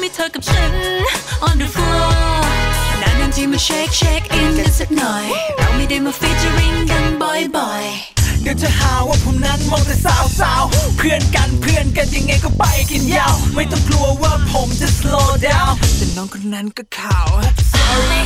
แค่มีเธอกับฉัน on the floor นานๆทีมาเช็คเช็คอินกันสักหน่อย เราไม่ได้มาฟีเจอริงกันบ่อยๆ เดี๋ยวจะหาว่าผมนั้นมองแต่สาวสาวๆเพื่อนกันเพื่อนกันยังไงก็ไปกินยาว ไม่ต้องกลัวว่าผมจะ slow down แต่น้องคนนั้นก็ขาว sorry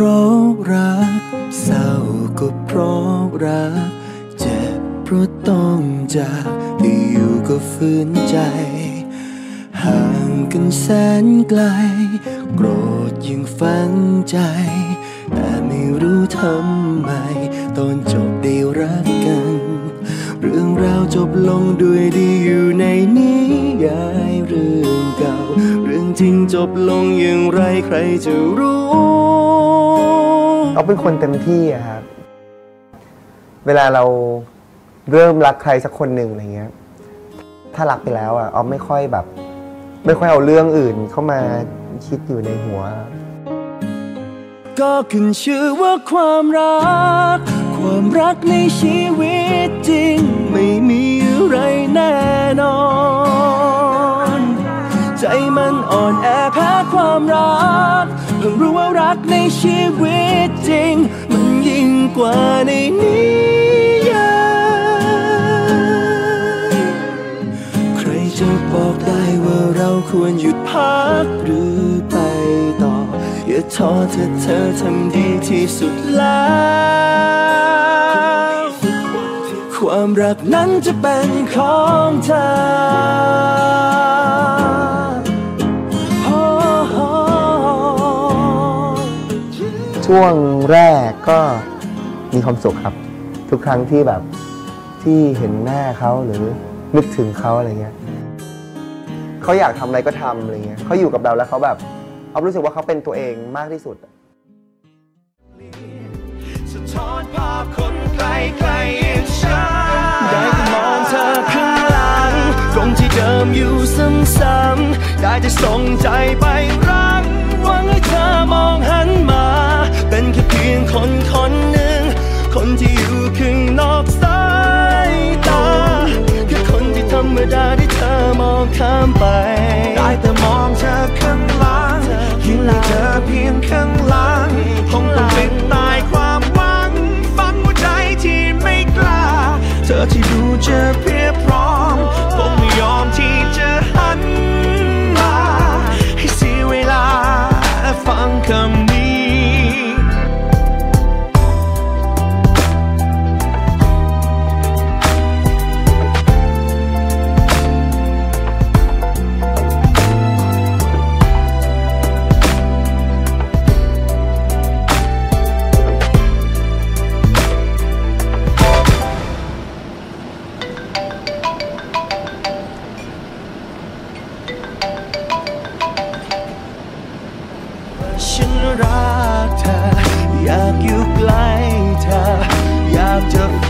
ราะรัก เศร้าก็เพราะรัก เจ็บเพราะต้องจากที่อยู่ก็ฝืนใจ ห่างกันแสนไกล โกรธยิ่งฝังใจ แต่ไม่รู้ทำไม ตอนจบได้รักกัน เรื่องราวจบลงด้วยดีอยู่ในนิยายเรื่องเก่า เรื่องจริงจบลงอย่างไรใครจะรู้ เขาเป็นคนเต็มที่อะครับ เวลาเราเริ่มรักใครสักคนหนึ่งอะไรเงี้ย ถ้ารักไปแล้วอะออฟไม่ค่อยแบบ ไม่ค่อยเอาเรื่องอื่นเข้ามาคิดอยู่ในหัว ก็ขึ้นชื่อว่าความรัก ความรักในชีวิตจริง ไม่มีอะไรแน่นอน รู้ว่ารักในชีวิตจริง มันยิ่งกว่าในนิยายใครจะบอกได้ว่าเราควรหยุดพักหรือไปต่อ อย่าท้อเธอเธอทำดีที่สุดแล้ว ความรักนั้นจะเป็นของเธอ ช่วงแรกก็มีความสุขครับ ทุกครั้งที่แบบที่เห็นหน้าเขาหรือนึกถึงเขาอะไรเงี้ยเขาอยากทำอะไรก็ทำอะไรเงี้ยเขาอยู่กับเราแล้วเขาแบบเอารู้สึกว่าเขาเป็นตัวเองมากที่สุดสะท้อนภาพคนไกลไกลฉันได้แต่มองเธอข้างหลังตรงที่เดิมอยู่ซ้ำๆได้แต่ส่งใจไปรักหวังให้เธอมองหา คนคนหนึ่ง คนที่อยู่ข้างนอกสายตาแค่คนที่ธรรมดาที่เธอมองข้ามไป ได้แต่มองเธอข้างหลังคิดให้เธอเพียงข้างหลังคงต้องเป็นตายความหวังฟังหัวใจที่ไม่กล้า เธอที่ดูจะ ฉันรักเธอ อยากอยู่ใกล้เธอ อยากจะ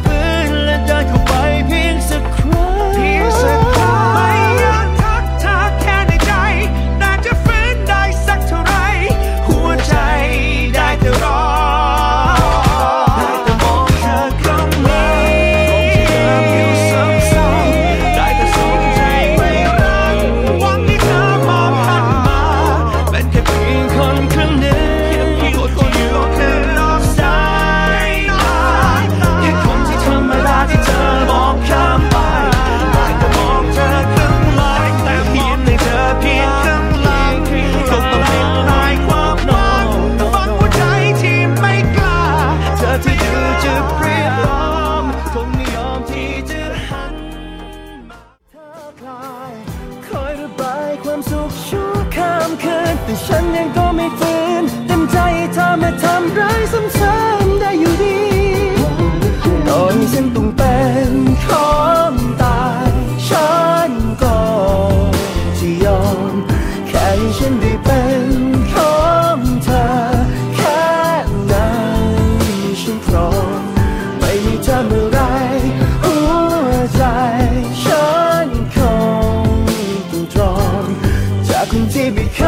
คนที่ไม่เค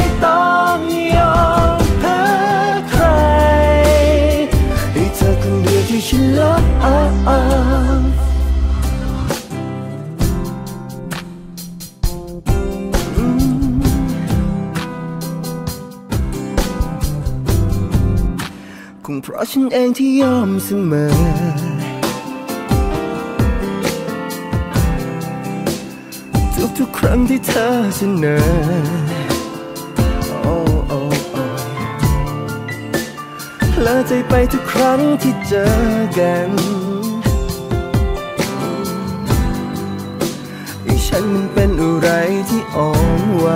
ยต้องยอมแพ้ใครให้เธอคนเดียวที่ฉันรักคงเพราะฉันเองที่ยอมเสมอ ครั้งที่เธอเสนอโอ้โอ้โอ้ละใจไปทุกครั้งที่เจอกันไอ้ฉันมันเป็นอะไรที่อ่อนไหว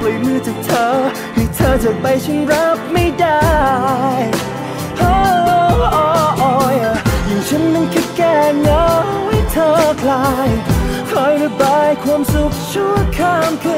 ปล่อยมือจากเธอ ให้เธอจากไปฉันรับไม่ได้โอ้โอ้โอ้ยยิ่งฉันนั้นแค่แก้เหงาให้เธอคลาย คอยระบายความสุขชั่วข้ามคืน